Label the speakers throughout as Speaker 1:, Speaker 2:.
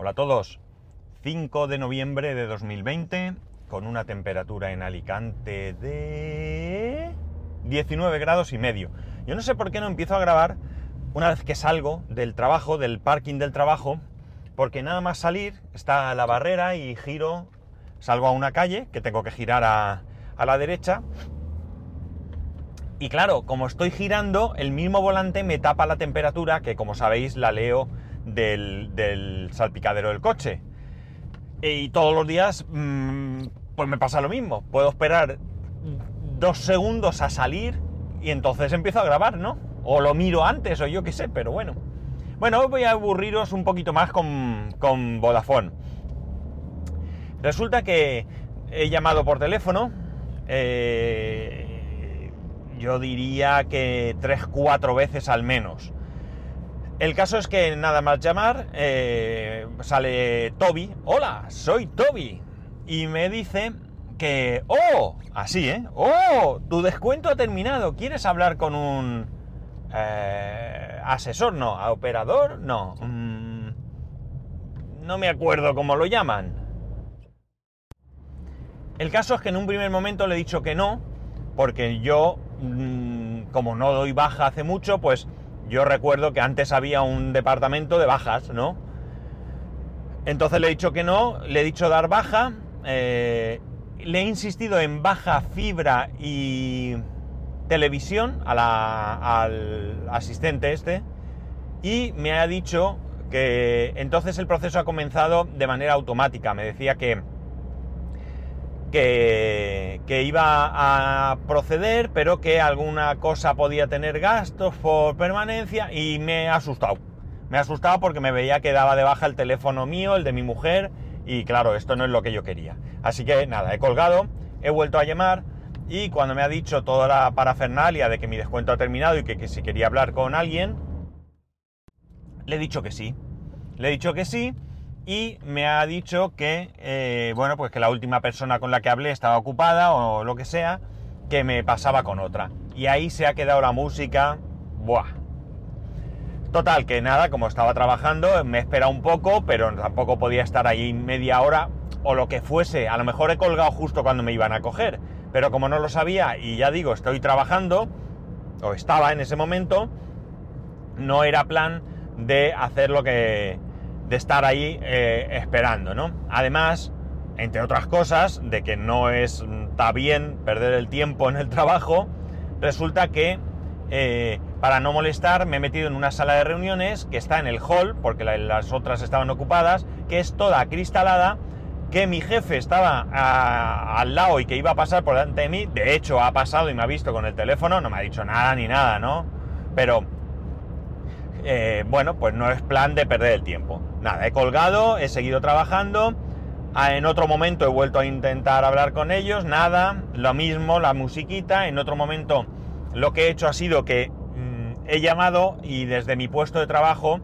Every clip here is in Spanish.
Speaker 1: Hola a todos. 5 de noviembre de 2020 con una temperatura en Alicante de 19 grados y medio. Yo no sé por qué no empiezo a grabar una vez que salgo del trabajo, del parking del trabajo, porque nada más salir está la barrera y giro, salgo a una calle que tengo que girar a, a la derecha. Y claro, como estoy girando, el mismo volante me tapa la temperatura, que como sabéis la leo del, salpicadero del coche. Y todos los días, mm, pues me pasa lo mismo. Puedo esperar dos segundos a salir y entonces empiezo a grabar, ¿no? O lo miro antes, o yo qué sé, pero bueno. Bueno, voy a aburriros un poquito más con, con Vodafone. Resulta que he llamado por teléfono. Eh, yo diría que tres, cuatro veces al menos. El caso es que nada más llamar, eh, sale Toby. Hola, soy Toby. Y me dice que... ¡Oh! Así, ¿eh? ¡Oh! Tu descuento ha terminado. ¿Quieres hablar con un... Eh, asesor? No. ¿A operador? No. Mm, no me acuerdo cómo lo llaman. El caso es que en un primer momento le he dicho que no, porque yo, mm, como no doy baja hace mucho, pues yo recuerdo que antes había un departamento de bajas, ¿no? Entonces le he dicho que no, le he dicho dar baja, eh, le he insistido en baja fibra y televisión al asistente este y me ha dicho que entonces el proceso ha comenzado de manera automática. Me decía que que, iba a proceder, pero que alguna cosa podía tener gastos por permanencia y me ha asustado. Me ha asustado porque me veía que daba de baja el teléfono mío, el de mi mujer, y claro, esto no es lo que yo quería. Así que nada, he colgado, he vuelto a llamar y cuando me ha dicho toda la parafernalia de que mi descuento ha terminado y que, que si quería hablar con alguien, le he dicho que sí. Le he dicho que sí y me ha dicho que, eh, bueno, pues que la última persona con la que hablé estaba ocupada o lo que sea, que me pasaba con otra. Y ahí se ha quedado la música, ¡buah! Total, que nada, como estaba trabajando, me espera un poco, pero tampoco podía estar ahí media hora o lo que fuese. A lo mejor he colgado justo cuando me iban a coger, pero como no lo sabía y ya digo, estoy trabajando, o estaba en ese momento, no era plan de hacer lo que, de estar ahí eh, esperando, ¿no? Además, entre otras cosas, de que no es, está bien perder el tiempo en el trabajo, resulta que eh, para no molestar me he metido en una sala de reuniones que está en el hall, porque las otras estaban ocupadas, que es toda cristalada, que mi jefe estaba al lado y que iba a pasar por delante de mí, de hecho ha pasado y me ha visto con el teléfono, no me ha dicho nada ni nada, ¿no? Pero eh, bueno, pues no es plan de perder el tiempo. Nada, he colgado, he seguido trabajando. Ah, en otro momento he vuelto a intentar hablar con ellos, nada, lo mismo, la musiquita. En otro momento lo que he hecho ha sido que mm, he llamado y desde mi puesto de trabajo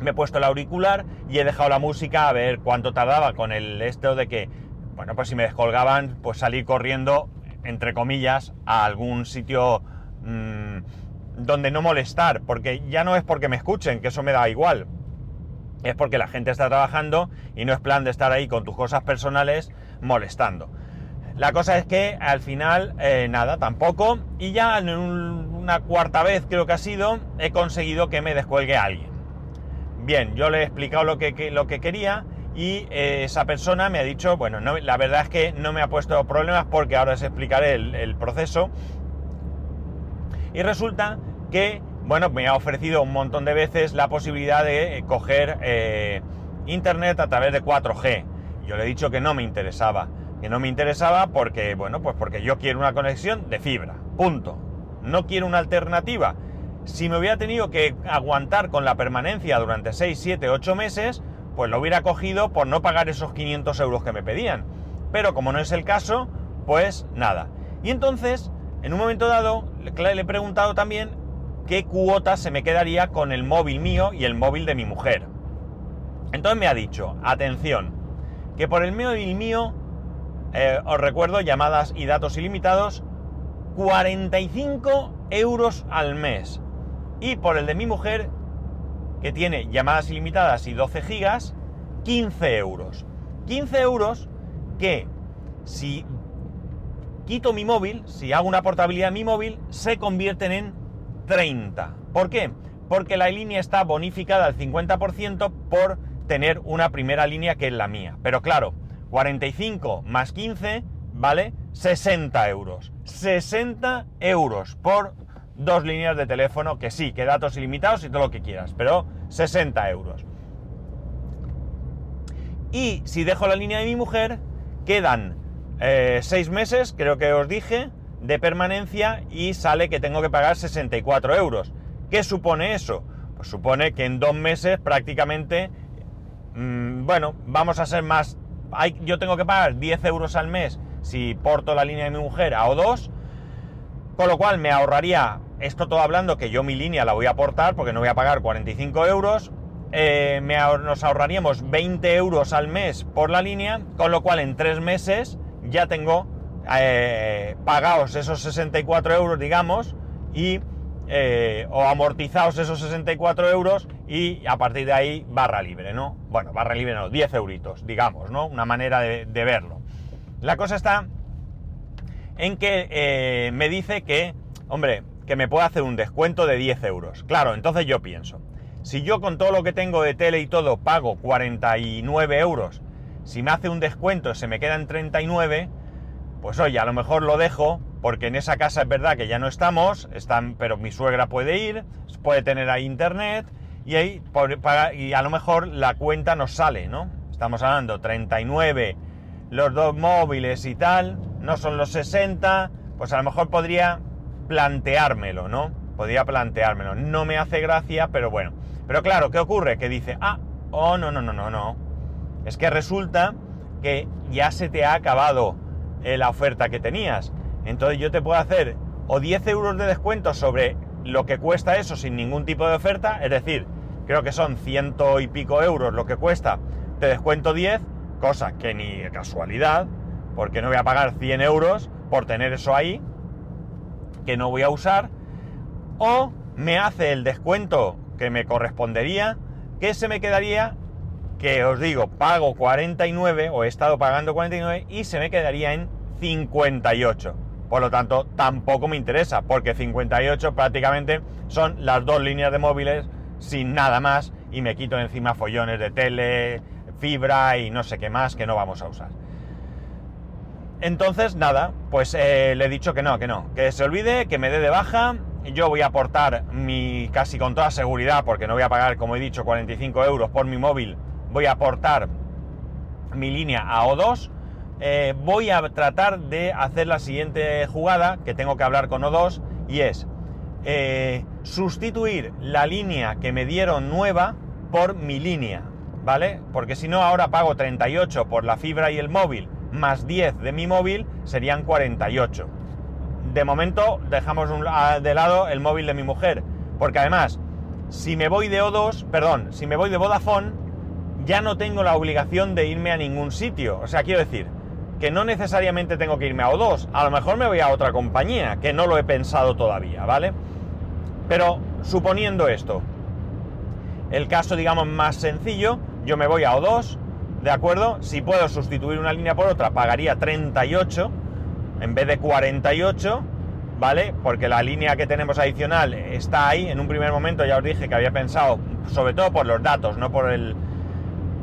Speaker 1: me he puesto el auricular y he dejado la música a ver cuánto tardaba con el esto de que, bueno, pues si me descolgaban, pues salir corriendo, entre comillas, a algún sitio... Mm, donde no molestar, porque ya no es porque me escuchen, que eso me da igual, es porque la gente está trabajando y no es plan de estar ahí con tus cosas personales molestando. La cosa es que al final, eh, nada, tampoco, y ya en una cuarta vez creo que ha sido, he conseguido que me descuelgue alguien. Bien, yo le he explicado lo que, lo que quería y eh, esa persona me ha dicho, bueno, no, la verdad es que no me ha puesto problemas porque ahora os explicaré el proceso. Y resulta que, bueno, me ha ofrecido un montón de veces la posibilidad de eh, coger eh, internet a través de 4G. Yo le he dicho que no me interesaba, que no me interesaba porque, bueno, pues porque yo quiero una conexión de fibra, punto. No quiero una alternativa. Si me hubiera tenido que aguantar con la permanencia durante 6, 7, 8 meses, pues lo hubiera cogido por no pagar esos 500 euros que me pedían. Pero como no es el caso, pues nada. Y entonces, en un momento dado, le he preguntado también qué cuota se me quedaría con el móvil mío y el móvil de mi mujer. Entonces me ha dicho, atención, que por el móvil mío, eh, os recuerdo, llamadas y datos ilimitados, 45 euros al mes. Y por el de mi mujer, que tiene llamadas ilimitadas y 12 gigas, 15 euros. 15 euros que si quito mi móvil, si hago una portabilidad en mi móvil, se convierten en 30. ¿Por qué? Porque la línea está bonificada al 50% por tener una primera línea que es la mía. Pero claro, 45 más 15 vale 60 euros. 60 euros por dos líneas de teléfono, que sí, que datos ilimitados y todo lo que quieras, pero 60 euros. Y si dejo la línea de mi mujer, quedan eh, seis meses, creo que os dije, de permanencia y sale que tengo que pagar 64 euros. ¿Qué supone eso? Pues supone que en dos meses prácticamente, mm, bueno, vamos a ser más... Hay, yo tengo que pagar 10 euros al mes si porto la línea de mi mujer a O2, con lo cual me ahorraría, esto todo hablando que yo mi línea la voy a aportar porque no voy a pagar 45 euros, eh, nos ahorraríamos 20 euros al mes por la línea, con lo cual en tres meses ya tengo eh, pagados esos 64 euros, digamos, y eh, o amortizados esos 64 euros y a partir de ahí barra libre, ¿no? Bueno, barra libre no, 10 euritos, digamos, ¿no? Una manera de, verlo. La cosa está en que me dice que, hombre, que me puede hacer un descuento de 10 euros. Claro, entonces yo pienso, si yo con todo lo que tengo de tele y todo pago 49 euros, si me hace un descuento se me quedan 39, pues oye, a lo mejor lo dejo, porque en esa casa es verdad que ya no estamos, están, pero mi suegra puede ir, puede tener ahí internet, y ahí y a lo mejor la cuenta nos sale, ¿no? Estamos hablando 39, los dos móviles y tal, no son los 60, pues a lo mejor podría planteármelo, ¿no? Podría planteármelo. No me hace gracia, pero bueno. Pero claro, ¿qué ocurre? Que dice, ah, oh, no, no, no, no, no. Es que resulta que ya se te ha acabado la oferta que tenías. Entonces yo te puedo hacer o 10 euros de descuento sobre lo que cuesta eso sin ningún tipo de oferta, es decir, creo que son ciento y pico euros lo que cuesta, te descuento 10, cosa que ni casualidad, porque no voy a pagar 100 euros por tener eso ahí, que no voy a usar, o me hace el descuento que me correspondería, que se me quedaría, que os digo, pago 49 o he estado pagando 49 y se me quedaría en 58. Por lo tanto, tampoco me interesa, porque 58 prácticamente son las dos líneas de móviles sin nada más y me quito encima follones de tele, fibra y no sé qué más que no vamos a usar. Entonces, nada, pues eh, le he dicho que no, que no, que se olvide, que me dé de baja yo voy a aportar mi, casi con toda seguridad, porque no voy a pagar, como he dicho, 45 euros por mi móvil, voy a aportar mi línea a O2. Eh, voy a tratar de hacer la siguiente jugada, que tengo que hablar con O2, y es eh, sustituir la línea que me dieron nueva por mi línea, ¿vale? Porque si no, ahora pago 38 por la fibra y el móvil, más 10 de mi móvil, serían 48 de momento dejamos de lado el móvil de mi mujer, porque además, si me voy de O2, perdón, si me voy de Vodafone, ya no tengo la obligación de irme a ningún sitio. O sea, quiero decir, que no necesariamente tengo que irme a O2, a lo mejor me voy a otra compañía, que no lo he pensado todavía, ¿vale? Pero suponiendo esto, el caso, digamos, más sencillo, yo me voy a O2, ¿de acuerdo? Si puedo sustituir una línea por otra, pagaría 38, en vez de 48, ¿vale? Porque la línea que tenemos adicional está ahí. En un primer momento ya os dije que había pensado, sobre todo por los datos, no por el.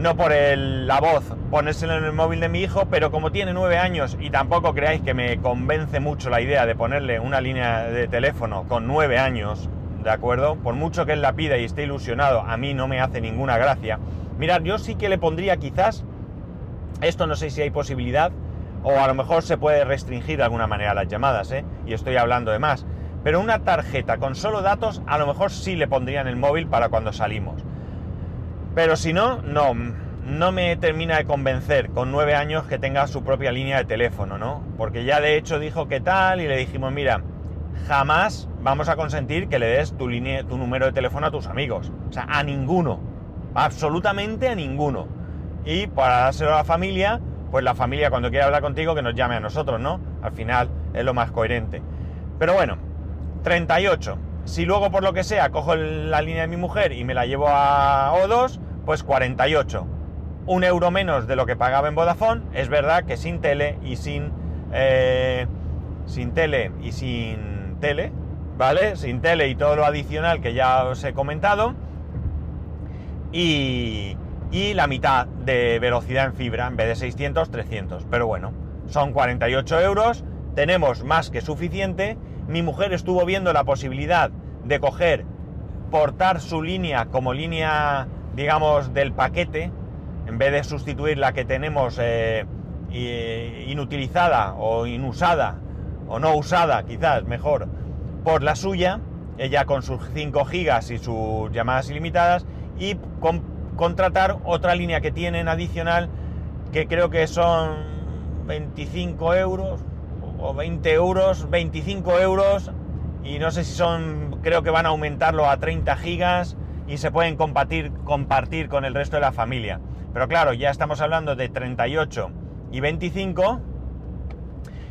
Speaker 1: No por la voz, ponérselo en el móvil de mi hijo, pero como tiene nueve años y tampoco creáis que me convence mucho la idea de ponerle una línea de teléfono con nueve años, ¿de acuerdo? Por mucho que él la pida y esté ilusionado, a mí no me hace ninguna gracia. Mirad, yo sí que le pondría quizás, esto no sé si hay posibilidad, o a lo mejor se puede restringir de alguna manera las llamadas, ¿eh? y estoy hablando de más. Pero una tarjeta con solo datos a lo mejor sí le pondría en el móvil para cuando salimos. Pero si no, no, no me termina de convencer con nueve años que tenga su propia línea de teléfono, ¿no? Porque ya de hecho dijo que tal y le dijimos, mira, jamás vamos a consentir que le des tu, línea, tu número de teléfono a tus amigos. O sea, a ninguno. Absolutamente a ninguno. Y para dárselo a la familia, pues la familia cuando quiera hablar contigo que nos llame a nosotros, ¿no? Al final es lo más coherente. Pero bueno, 38. Si luego por lo que sea cojo la línea de mi mujer y me la llevo a O2, pues 48. un euro menos de lo que pagaba en Vodafone. Es verdad que sin tele y sin... eh, sin tele y sin tele, ¿vale? Sin tele y todo lo adicional que ya os he comentado. Y, y la mitad de velocidad en fibra, en vez de 600, 300. Pero bueno, son 48 euros, tenemos más que suficiente. Mi mujer estuvo viendo la posibilidad de coger, portar su línea como línea, digamos, del paquete, en vez de sustituir la que tenemos eh, inutilizada o inusada, o no usada, quizás mejor, por la suya, ella con sus 5 gigas y sus llamadas ilimitadas, y con- contratar otra línea que tienen adicional, que creo que son 25 euros o 20 euros, 25 euros, y no sé si son, creo que van a aumentarlo a 30 gigas y se pueden compartir, compartir con el resto de la familia. Pero claro, ya estamos hablando de 38 y 25,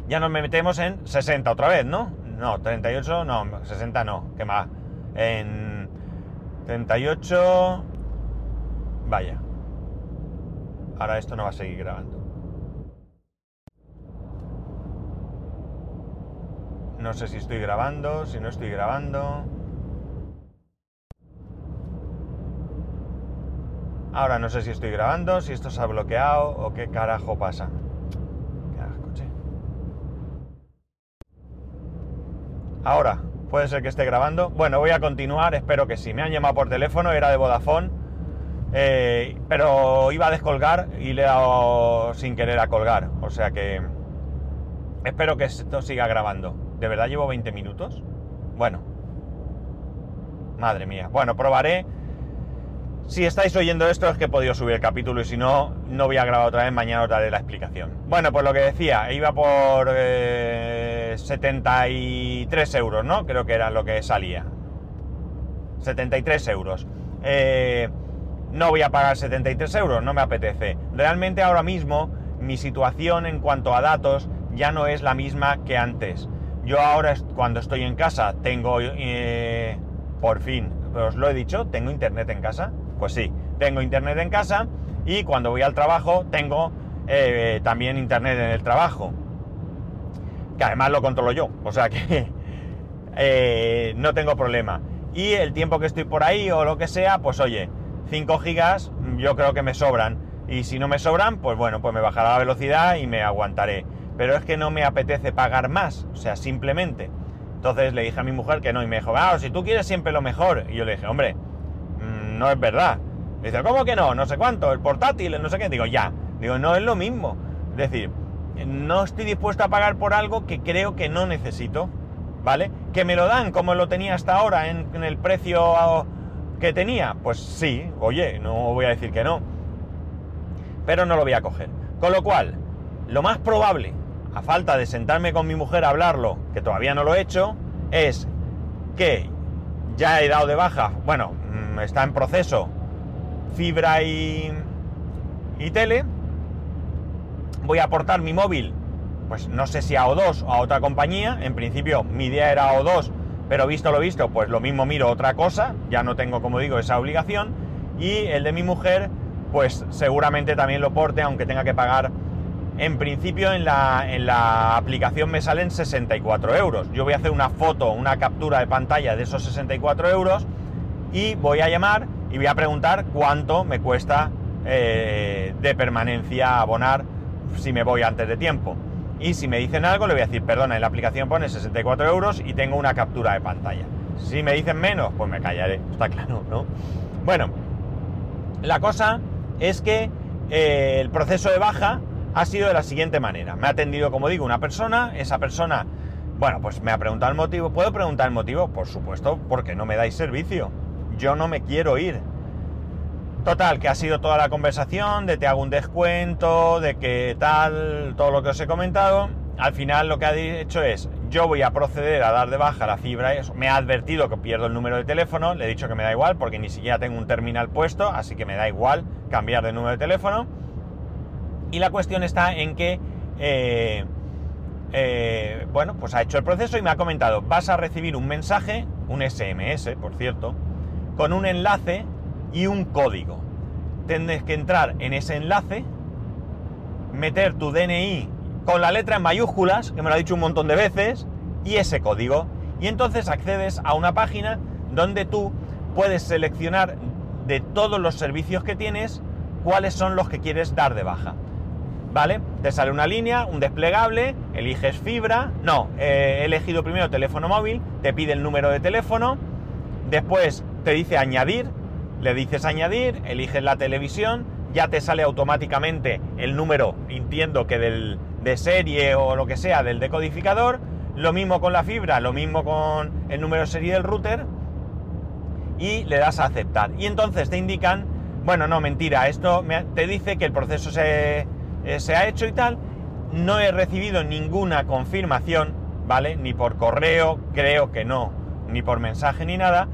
Speaker 1: ya nos metemos en 60 otra vez, ¿no? No, 38, no, 60 no, ¿qué más? En 38... Vaya. Ahora esto no va a seguir grabando. No sé si estoy grabando, si no estoy grabando. Ahora no sé si estoy grabando, si esto se ha bloqueado o qué carajo pasa. Ahora, puede ser que esté grabando. Bueno, voy a continuar, espero que sí. Me han llamado por teléfono, era de Vodafone. eh, pero iba a descolgar y le he dado sin querer a colgar. O sea que espero que esto siga grabando. ¿De verdad llevo 20 minutos? Bueno. Madre mía. Bueno, probaré. Si estáis oyendo esto es que he podido subir el capítulo y si no, no voy a grabar otra vez, mañana os daré la explicación. Bueno, pues lo que decía, iba por eh, 73 euros, ¿no? Creo que era lo que salía. 73 euros. Eh, no voy a pagar 73 euros, no me apetece. Realmente ahora mismo mi situación en cuanto a datos ya no es la misma que antes. Yo ahora cuando estoy en casa tengo, eh, por fin, os lo he dicho, tengo internet en casa. Pues sí, tengo internet en casa y cuando voy al trabajo tengo eh, también internet en el trabajo. Que además lo controlo yo, o sea que eh, no tengo problema. Y el tiempo que estoy por ahí o lo que sea, pues oye, 5 gigas yo creo que me sobran. Y si no me sobran, pues bueno, pues me bajará la velocidad y me aguantaré. Pero es que no me apetece pagar más, o sea, simplemente. Entonces le dije a mi mujer que no y me dijo, si tú quieres siempre lo mejor. Y yo le dije, hombre, mm, no es verdad. Dice, ¿cómo que no? No sé cuánto, el portátil, no sé qué. Digo, ya. Digo, no es lo mismo. Es decir, no estoy dispuesto a pagar por algo que creo que no necesito. ¿Vale? Que me lo dan como lo tenía hasta ahora en el precio que tenía. Pues sí, oye, no voy a decir que no. Pero no lo voy a coger. Con lo cual, lo más probable, a falta de sentarme con mi mujer a hablarlo, que todavía no lo he hecho, es que ya he dado de baja, bueno, mm, está en proceso fibra y, y tele. Voy a aportar mi móvil, pues no sé si a O2 o a otra compañía. En principio mi idea era O2, pero visto lo visto, pues lo mismo miro otra cosa. Ya no tengo, como digo, esa obligación. Y el de mi mujer, pues seguramente también lo porte, aunque tenga que pagar. En principio en la, aplicación me salen 64 euros. Yo voy a hacer una foto, una captura de pantalla de esos 64 euros y voy a llamar y voy a preguntar cuánto me cuesta eh, de permanencia abonar si me voy antes de tiempo. Y si me dicen algo, le voy a decir, perdona, en la aplicación pone 64 euros y tengo una captura de pantalla. Si me dicen menos, pues me callaré, está claro, ¿no? Bueno, la cosa es que eh, el proceso de baja ha sido de la siguiente manera. Me ha atendido, como digo, una persona, esa persona, bueno, pues me ha preguntado el motivo. ¿Puedo preguntar el motivo? Por supuesto, porque no me dais servicio. Yo no me quiero ir. Total, que ha sido toda la conversación de te hago un descuento, de que tal, todo lo que os he comentado. Al final lo que ha dicho es, yo voy a proceder a dar de baja la fibra. Me ha advertido que pierdo el número de teléfono, le he dicho que me da igual porque ni siquiera tengo un terminal puesto, así que me da igual cambiar de número de teléfono. Y la cuestión está en que, eh, eh, bueno, pues ha hecho el proceso y me ha comentado, vas a recibir un mensaje, un SMS, por cierto, con un enlace y un código. tienes que entrar en ese enlace, meter tu DNI con la letra en mayúsculas, que me lo ha dicho un montón de veces, y ese código. Y entonces accedes a una página donde tú puedes seleccionar de todos los servicios que tienes cuáles son los que quieres dar de baja. ¿Vale? Te sale una línea, un desplegable, eliges fibra, no, he elegido primero teléfono móvil, te pide el número de teléfono, después te dice añadir, le dices añadir, eliges la televisión, ya te sale automáticamente el número, entiendo que del, de serie o lo que sea del decodificador, lo mismo con la fibra, lo mismo con el número de serie del router, y le das a aceptar. Y entonces te indican, bueno, no, mentira, esto te dice que el proceso se, eh, se ha hecho y tal. No he recibido ninguna confirmación, ¿vale? Ni por correo, creo que no, ni por mensaje ni nada.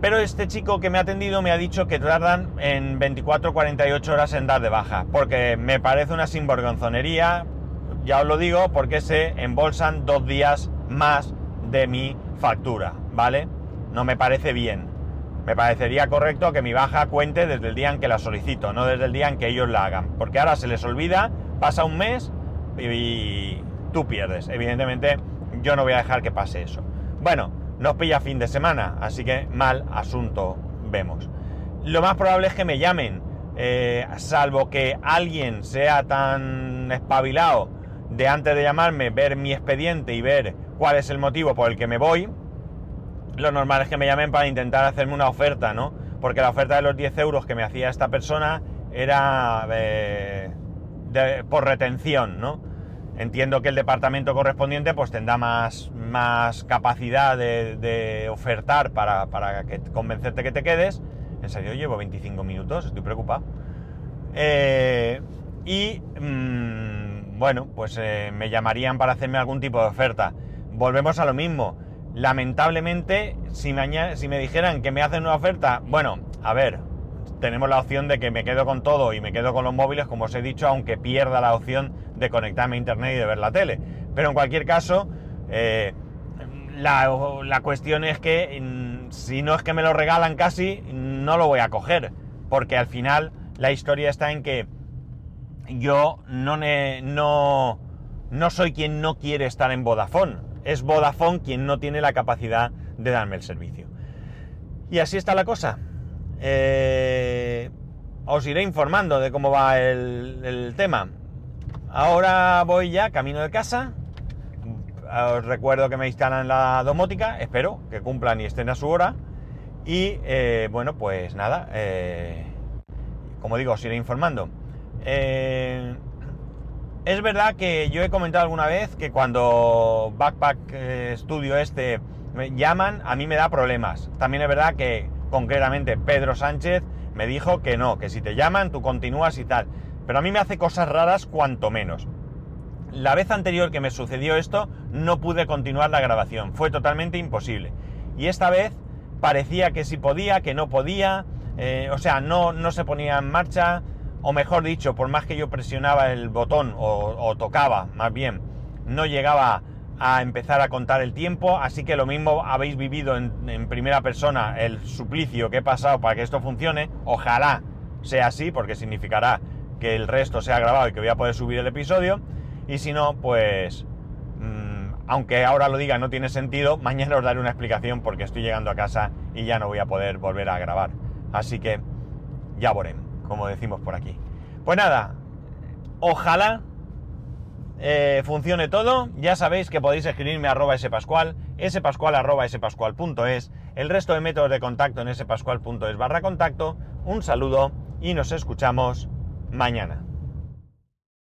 Speaker 1: Pero este chico que me ha atendido me ha dicho que tardan en 24-48 horas en dar de baja, porque me parece una sinvergonzonería, ya os lo digo, porque se embolsan dos días más de mi factura, ¿vale? No me parece bien. Me parecería correcto que mi baja cuente desde el día en que la solicito, no desde el día en que ellos la hagan. Porque ahora se les olvida, pasa un mes y tú pierdes. Evidentemente yo no voy a dejar que pase eso. Bueno, nos pilla fin de semana, así que mal asunto vemos. Lo más probable es que me llamen, eh, salvo que alguien sea tan espabilado de antes de llamarme, ver mi expediente y ver cuál es el motivo por el que me voy, lo normal es que me llamen para intentar hacerme una oferta, ¿no? Porque la oferta de los 10 euros que me hacía esta persona era eh, por retención, ¿no? Entiendo que el departamento correspondiente pues tendrá más, más capacidad de, ofertar para, que, convencerte que te quedes. En serio, llevo 25 minutos, estoy preocupado. Eh, y mm, bueno, pues eh, me llamarían para hacerme algún tipo de oferta. Volvemos a lo mismo Lamentablemente, si me, dijeran que me hacen una oferta, bueno, a ver, tenemos la opción de que me quedo con todo y me quedo con los móviles, como os he dicho, aunque pierda la opción de conectarme a internet y de ver la tele. Pero en cualquier caso, eh, la, cuestión es que mm, si no es que me lo regalan casi, no lo voy a coger. Porque al final la historia está en que yo no, no, no soy quien no quiere estar en Vodafone es Vodafone quien no tiene la capacidad de darme el servicio. Y así está la cosa. Eh, os iré informando de cómo va el, tema. Ahora voy ya camino de casa. Os recuerdo que me instalan la domótica. Espero que cumplan y estén a su hora. Y eh, bueno, pues nada. Eh, como digo, os iré informando. Es verdad que yo he comentado alguna vez que cuando Backpack eh, Studio este me llaman, a mí me da problemas. También es verdad que concretamente Pedro Sánchez me dijo que no, que si te llaman tú continúas y tal. Pero a mí me hace cosas raras cuanto menos. La vez anterior que me sucedió esto no pude continuar la grabación, fue totalmente imposible. Y esta vez parecía que sí podía, que no podía, eh, o sea, no, no se ponía en marcha, o mejor dicho, por más que yo presionaba el botón o, tocaba, más bien, no llegaba a empezar a contar el tiempo, así que lo mismo habéis vivido en, primera persona el suplicio que he pasado para que esto funcione, ojalá sea así, porque significará que el resto sea grabado y que voy a poder subir el episodio, y si no, pues, mm, aunque ahora lo diga no tiene sentido, mañana os daré una explicación porque estoy llegando a casa y ya no voy a poder volver a grabar, así que ya veremos como decimos por aquí. Pues nada, ojalá eh, funcione todo. Ya sabéis que podéis escribirme a arroba spascual, spascual arroba spascual.es, el resto de métodos de contacto en spascual.es barra contacto. Un saludo y nos escuchamos mañana.